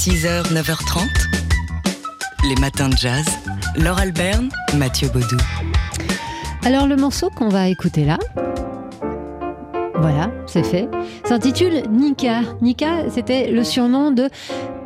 6h, 9h30. Les matins de jazz. Laure Alberne, Mathieu Baudou. Alors le morceau qu'on va écouter là, voilà, c'est fait, s'intitule Nika. Nika, c'était le surnom de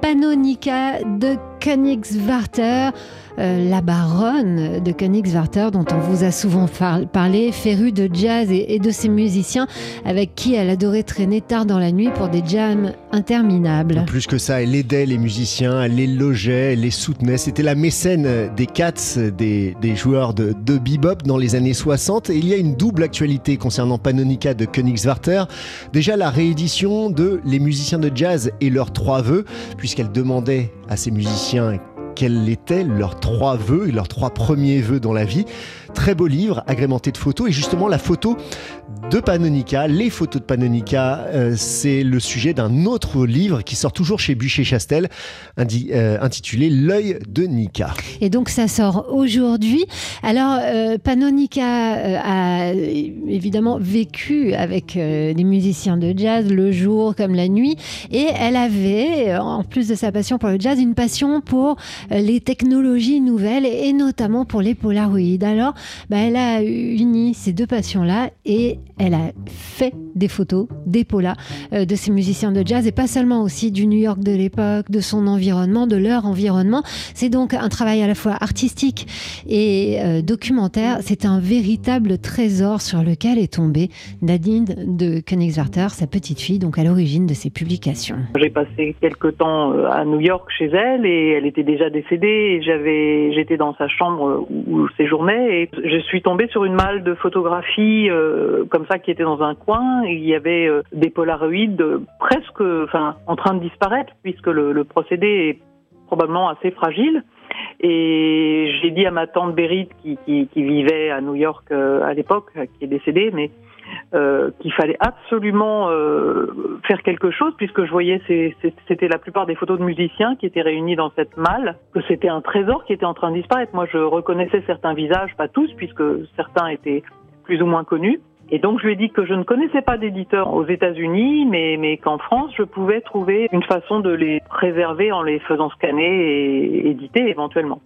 Panonika de Königswarter. Euh, la baronne de Königswarter, dont on vous a souvent parlé, férue de jazz et, de ses musiciens, avec qui elle adorait traîner tard dans la nuit pour des jams interminables. Plus que ça, elle aidait les musiciens, elle les logeait, elle les soutenait. C'était la mécène des Cats, des, joueurs de, bebop dans les années 60. Et il y a une double actualité concernant Panonica de Königswarter. Déjà la réédition de Les musiciens de jazz et leurs trois vœux, puisqu'elle demandait à ses musiciens quels étaient leurs trois vœux, leurs trois premiers vœux dans la vie. Très beau livre, agrémenté de photos. Et justement, la photo de Panonica, les photos de Panonica, euh, c'est le sujet d'un autre livre qui sort toujours chez Bûcher-Chastel, euh, intitulé L'œil de Nika. Et donc, ça sort aujourd'hui. Alors, euh, Panonica a évidemment vécu avec des musiciens de jazz le jour comme la nuit. Et elle avait, en plus de sa passion pour le jazz, une passion pour les technologies nouvelles et notamment pour les Polaroids. Alors, bah, elle a uni ces deux passions-là et elle a fait des photos, des polas euh, de ces musiciens de jazz et pas seulement aussi du New York de l'époque, de son environnement, de leur environnement. C'est donc un travail à la fois artistique et euh, documentaire. C'est un véritable trésor sur lequel est tombée Nadine de Königswarter, sa petite fille, donc à l'origine de ces publications. J'ai passé quelques temps euh, à New York chez elle et elle était déjà décédée et j'avais, j'étais dans sa chambre où séjournait et je suis tombée sur une malle de photographies comme ça qui était dans un coin il y avait euh, des polaroïdes presque enfin, en train de disparaître puisque le, procédé est probablement assez fragile. Et j'ai dit à ma tante Berit qui, vivait à New York euh, à l'époque, qui est décédée, mais euh, qu'il fallait absolument faire quelque chose puisque je voyais c'était la plupart des photos de musiciens qui étaient réunis dans cette malle, que c'était un trésor qui était en train de disparaître. Moi, je reconnaissais certains visages, pas tous, puisque certains étaient plus ou moins connus. Et donc je lui ai dit que je ne connaissais pas d'éditeur aux États-Unis, mais, mais qu'en France, je pouvais trouver une façon de les préserver en les faisant scanner et éditer éventuellement.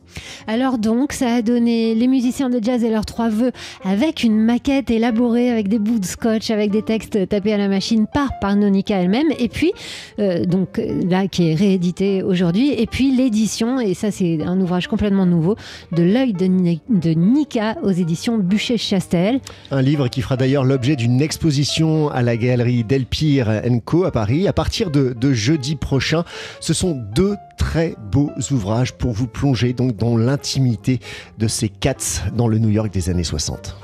Alors donc, ça a donné les musiciens de jazz et leurs trois vœux avec une maquette élaborée avec des bouts de scotch, avec des textes tapés à la machine par, par Nonika elle-même, et puis, euh, donc là, qui est réédité aujourd'hui, et puis l'édition, et ça c'est un ouvrage complètement nouveau, de L'œil de, de Nika aux éditions Bûcher-Chastel. Un livre qui fera d'ailleurs d'ailleurs l'objet d'une exposition à la galerie Delpire Co à Paris à partir de, de jeudi prochain. Ce sont deux très beaux ouvrages pour vous plonger donc dans l'intimité de ces cats dans le New York des années 60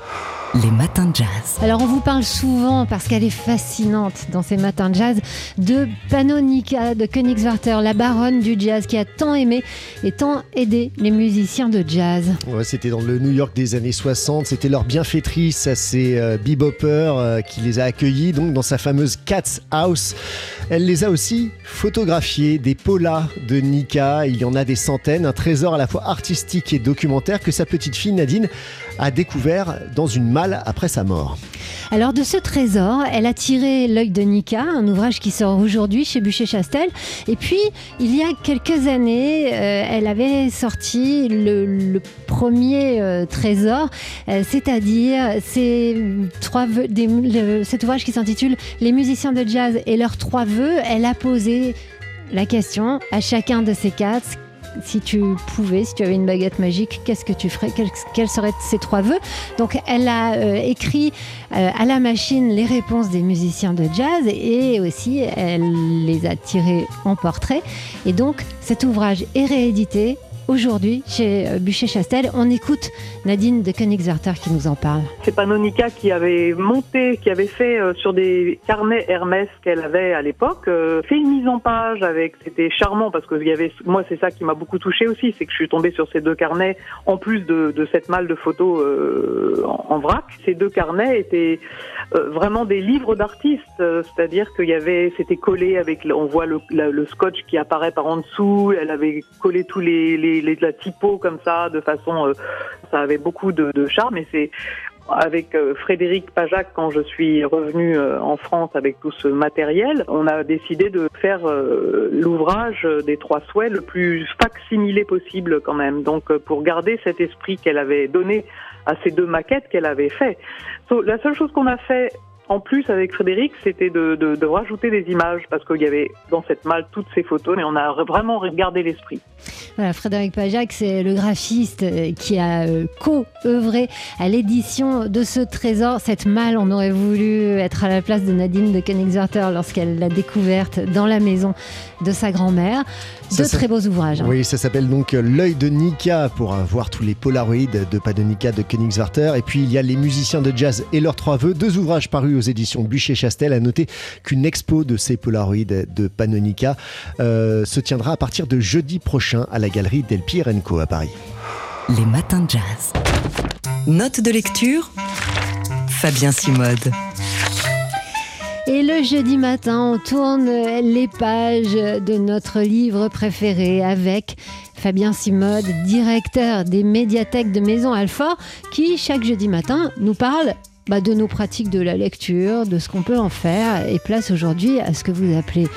les matins de jazz. Alors on vous parle souvent, parce qu'elle est fascinante dans ces matins de jazz, de Panonica de Königswarter, la baronne du jazz qui a tant aimé et tant aidé les musiciens de jazz. c'était dans le New York des années 60, c'était leur bienfaitrice à ces euh, euh, qui les a accueillis donc dans sa fameuse Cat's House. Elle les a aussi photographiés, des polas de Nika, il y en a des centaines, un trésor à la fois artistique et documentaire que sa petite fille Nadine a découvert dans une malle après sa mort. Alors de ce trésor, elle a tiré L'œil de Nika, un ouvrage qui sort aujourd'hui chez Bûcher-Chastel. Et puis, il y a quelques années, euh, elle avait sorti le, premier euh, trésor, euh, c'est-à-dire cet ouvrage qui s'intitule Les musiciens de jazz et leurs trois vœux. Elle a posé la question à chacun de ces quatre si tu pouvais, si tu avais une baguette magique, qu'est-ce que tu ferais? Quels, seraient ces trois vœux? Donc, elle a euh, écrit euh, à la machine les réponses des musiciens de jazz et aussi elle les a tirés en portrait. Et donc, cet ouvrage est réédité aujourd'hui chez euh, Bûcher-Chastel. On écoute Nadine de Königswerther qui nous en parle. C'est Panonica qui avait monté, qui avait fait euh, sur des carnets Hermès qu'elle avait à l'époque, euh, fait une mise en page avec, c'était charmant parce que y avait, moi c'est ça qui m'a beaucoup touché aussi, c'est que je suis tombée sur ces deux carnets en plus de, cette malle de photos en, vrac. Ces deux carnets étaient vraiment des livres d'artistes, c'est-à-dire qu'il y avait, c'était collé avec, on voit le, scotch qui apparaît par en dessous, elle avait collé tous les, les la typo comme ça, de façon, ça avait beaucoup de, charme et c'est avec euh, Frédéric Pajac, quand je suis revenu euh, en France avec tout ce matériel, on a décidé de faire euh, l'ouvrage des trois souhaits le plus facsimilé possible quand même. Donc pour garder cet esprit qu'elle avait donné à ces deux maquettes qu'elle avait fait. la seule chose qu'on a fait en plus, avec Frédéric, c'était de, de, de, rajouter des images parce qu'il y avait dans cette malle toutes ces photos, mais on a vraiment regardé l'esprit. Voilà, Frédéric Pajac, c'est le graphiste euh, qui a euh, co-œuvré à l'édition de ce trésor. Cette malle, on aurait voulu être à la place de Nadine de Königswerther lorsqu'elle l'a découverte dans la maison de sa grand-mère. De très beaux ouvrages. Hein. Oui, ça s'appelle donc L'œil de Nika pour voir tous les polaroïdes de Padonica de Königswerther. Et puis il y a Les musiciens de jazz et leurs trois vœux, deux ouvrages parus aux éditions Bûcher-Chastel. À noter qu'une expo de ces Polaroids de Panonica euh, se tiendra à partir de jeudi prochain à la galerie Del Pierenco à Paris. Les matins de jazz. Note de lecture Fabien Simode. Et le jeudi matin, on tourne les pages de notre livre préféré avec Fabien Simode, directeur des médiathèques de Maison Alfort, qui chaque jeudi matin nous parle bah, de nos pratiques de la lecture, de ce qu'on peut en faire, et place aujourd'hui à ce que vous appelez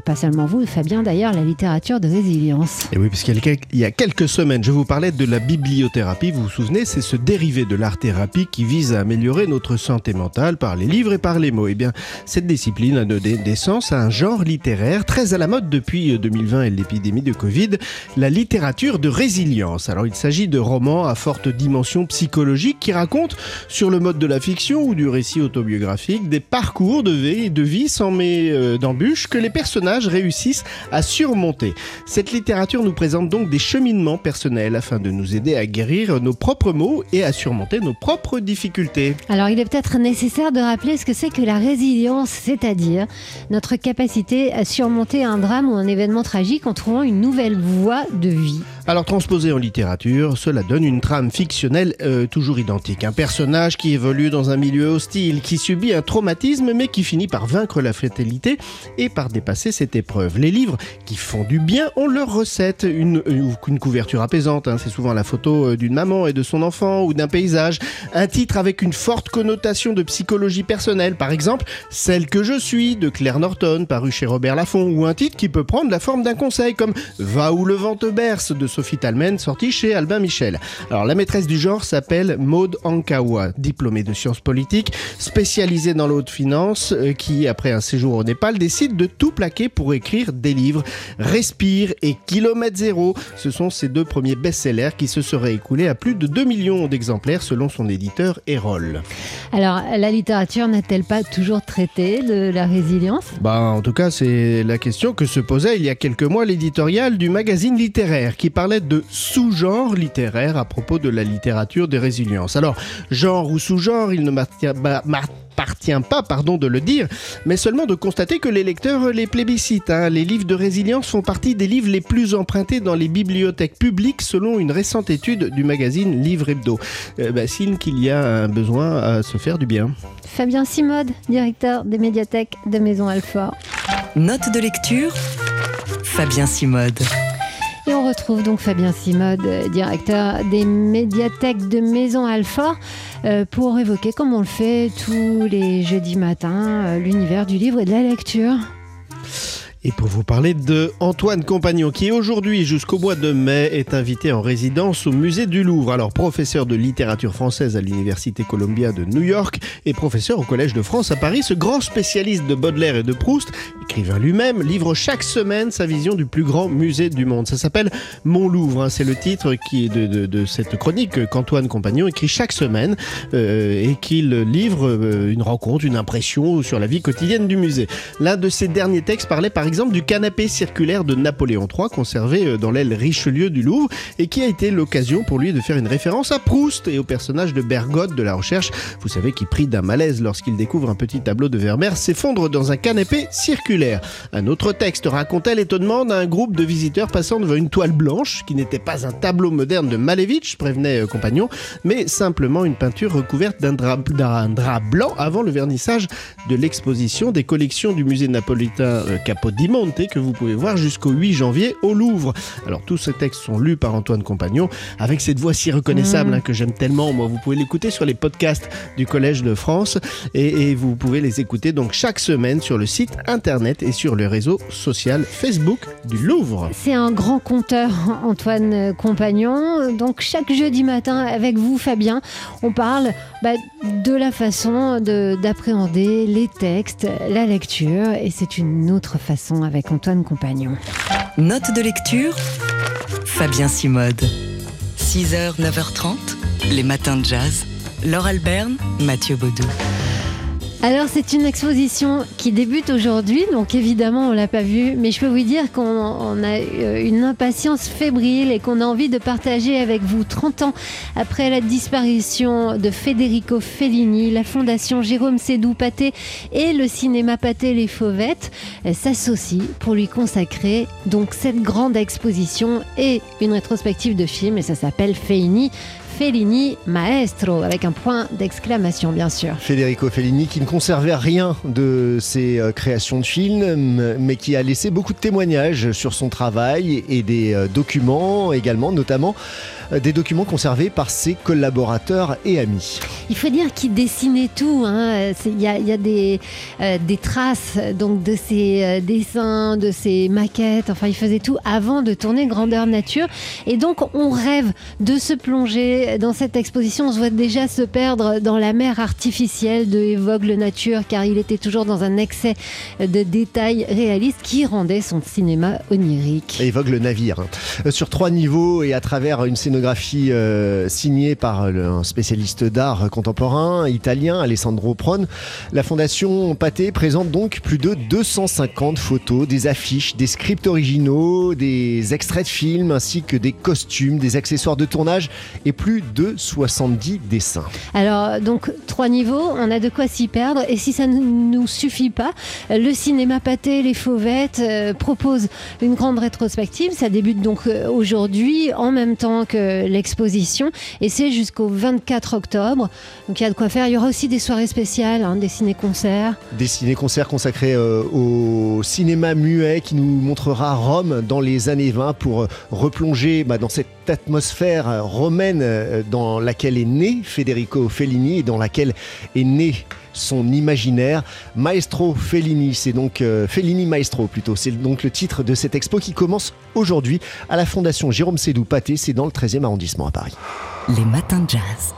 pas seulement vous, Fabien d'ailleurs, la littérature de résilience. Et oui, puisqu'il y a quelques semaines, je vous parlais de la bibliothérapie. Vous vous souvenez, c'est ce dérivé de l'art-thérapie qui vise à améliorer notre santé mentale par les livres et par les mots. Eh bien, cette discipline a donné naissance à un genre littéraire très à la mode depuis 2020 et l'épidémie de Covid, la littérature de résilience. Alors, il s'agit de romans à forte dimension psychologique qui racontent, sur le mode de la fiction ou du récit autobiographique, des parcours de vie, de vie sans mais euh, d'embûches que les personnages réussissent à surmonter. Cette littérature nous présente donc des cheminements personnels afin de nous aider à guérir nos propres maux et à surmonter nos propres difficultés. Alors il est peut-être nécessaire de rappeler ce que c'est que la résilience, c'est-à-dire notre capacité à surmonter un drame ou un événement tragique en trouvant une nouvelle voie de vie. Alors transposé en littérature, cela donne une trame fictionnelle euh, toujours identique. Un personnage qui évolue dans un milieu hostile, qui subit un traumatisme mais qui finit par vaincre la fatalité et par dépasser cette épreuve. Les livres qui font du bien ont leur recette, une, une couverture apaisante, hein. c'est souvent la photo euh, d'une maman et de son enfant ou d'un paysage, un titre avec une forte connotation de psychologie personnelle, par exemple Celle que je suis de Claire Norton paru chez Robert Laffont, ou un titre qui peut prendre la forme d'un conseil comme Va où le vent te berce de Sophie Talmen, sortie chez Albin Michel. Alors la maîtresse du genre s'appelle Maude Ankawa, diplômée de sciences politiques, spécialisée dans l'haute finance, euh, qui après un séjour au Népal décide de tout plaquer pour écrire des livres. Respire et Kilomètre Zéro, ce sont ses deux premiers best-sellers qui se seraient écoulés à plus de 2 millions d'exemplaires selon son éditeur Erol. Alors la littérature n'a-t-elle pas toujours traité de la résilience? Bah en tout cas c'est la question que se posait il y a quelques mois l'éditorial du magazine littéraire qui parlait de sous-genre littéraire à propos de la littérature des résiliences. Alors, genre ou sous-genre, il ne m'appartient pas, pardon de le dire, mais seulement de constater que les lecteurs les plébiscitent. Hein. Les livres de résilience font partie des livres les plus empruntés dans les bibliothèques publiques selon une récente étude du magazine Livre Hebdo. Euh, bah, signe qu'il y a un besoin à se faire du bien. Fabien Simode, directeur des médiathèques de Maison Alfort. Note de lecture Fabien Simode. Et on retrouve donc Fabien Simode, directeur des médiathèques de Maison Alfort, euh, pour évoquer, comme on le fait tous les jeudis matins, euh, l'univers du livre et de la lecture. Et pour vous parler de Antoine Compagnon, qui aujourd'hui jusqu'au mois de mai est invité en résidence au musée du Louvre. Alors professeur de littérature française à l'université Columbia de New York et professeur au Collège de France à Paris, ce grand spécialiste de Baudelaire et de Proust, écrivain lui-même, livre chaque semaine sa vision du plus grand musée du monde. Ça s'appelle Mon Louvre, hein. c'est le titre qui de, cette chronique qu'Antoine Compagnon écrit chaque semaine euh, et qu'il livre euh, une rencontre, une impression sur la vie quotidienne du musée. L'un de ses derniers textes parlait par exemple exemple du canapé circulaire de Napoléon III conservé euh, dans l'aile Richelieu du Louvre et qui a été l'occasion pour lui de faire une référence à Proust et au personnage de Bergotte de la recherche, vous savez, qui prit d'un malaise lorsqu'il découvre un petit tableau de Vermeer s'effondre dans un canapé circulaire. Un autre texte racontait l'étonnement d'un groupe de visiteurs passant devant une toile blanche qui n'était pas un tableau moderne de Malevich, prévenait euh, compagnon, mais simplement une peinture recouverte d'un drap, drap, blanc avant le vernissage de l'exposition des collections du musée napolitain euh, di Monte que vous pouvez voir jusqu'au 8 janvier au Louvre. Alors tous ces textes sont lus par Antoine Compagnon avec cette voix si reconnaissable Mm. hein, que j'aime tellement. Moi, vous pouvez l'écouter sur les podcasts du Collège de France et, et vous pouvez les écouter donc chaque semaine sur le site internet et sur le réseau social Facebook du Louvre. C'est un grand conteur, Antoine Compagnon. Donc chaque jeudi matin, avec vous, Fabien, on parle bah, de la façon de- d'appréhender les textes, la lecture, et c'est une autre façon avec Antoine Compagnon. Note de lecture Fabien Simode. 6h, 9h30, les matins de jazz. Laure Alberne, Mathieu Baudou. Alors c'est une exposition qui débute aujourd'hui, donc évidemment on l'a pas vue, mais je peux vous dire qu'on on a euh, une impatience fébrile et qu'on a envie de partager avec vous 30 ans après la disparition de Federico Fellini, la fondation Jérôme Sédou Pathé et le cinéma Pathé Les Fauvettes euh, s'associent pour lui consacrer donc cette grande exposition et une rétrospective de films et ça s'appelle Fellini. Fellini Maestro, avec un point d'exclamation bien sûr. Federico Fellini qui ne conservait rien de ses euh, créations de films, mais qui a laissé beaucoup de témoignages sur son travail et des euh, documents également, notamment euh, des documents conservés par ses collaborateurs et amis. Il faut dire qu'il dessinait tout. hein. Il y a, il y a des, euh, des traces donc de ses dessins, de ses maquettes. Enfin, il faisait tout avant de tourner Grandeur Nature. Et donc, on rêve de se plonger dans cette exposition. On se voit déjà se perdre dans la mer artificielle de Évoque le Nature, car il était toujours dans un excès de détails réalistes qui rendait son cinéma onirique. Évoque le navire. hein. Euh, Sur trois niveaux et à travers une scénographie euh, signée par un spécialiste d'art contemporain italien, Alessandro Prone, la Fondation Pathé présente donc plus de 250 photos, des affiches, des scripts originaux, des extraits de films ainsi que des costumes, des accessoires de tournage et plus de 70 dessins. Alors, donc, trois niveaux, on a de quoi s'y perdre. Et si ça ne nous suffit pas, le cinéma Pâté, les Fauvettes euh, propose une grande rétrospective. Ça débute donc euh, aujourd'hui, en même temps que l'exposition. Et c'est jusqu'au 24 octobre. Donc, il y a de quoi faire. Il y aura aussi des soirées spéciales, hein, des ciné-concerts. Des ciné-concerts consacrés euh, au cinéma muet qui nous montrera Rome dans les années 20 pour euh, replonger bah, dans cette atmosphère euh, romaine euh, dans laquelle est né Federico Fellini et dans laquelle est né son imaginaire. Maestro Fellini, c'est donc euh, Fellini Maestro plutôt, c'est donc le titre de cette expo qui commence aujourd'hui à la Fondation Jérôme Sédou Pathé, c'est dans le 13e arrondissement à Paris. Les matins de jazz.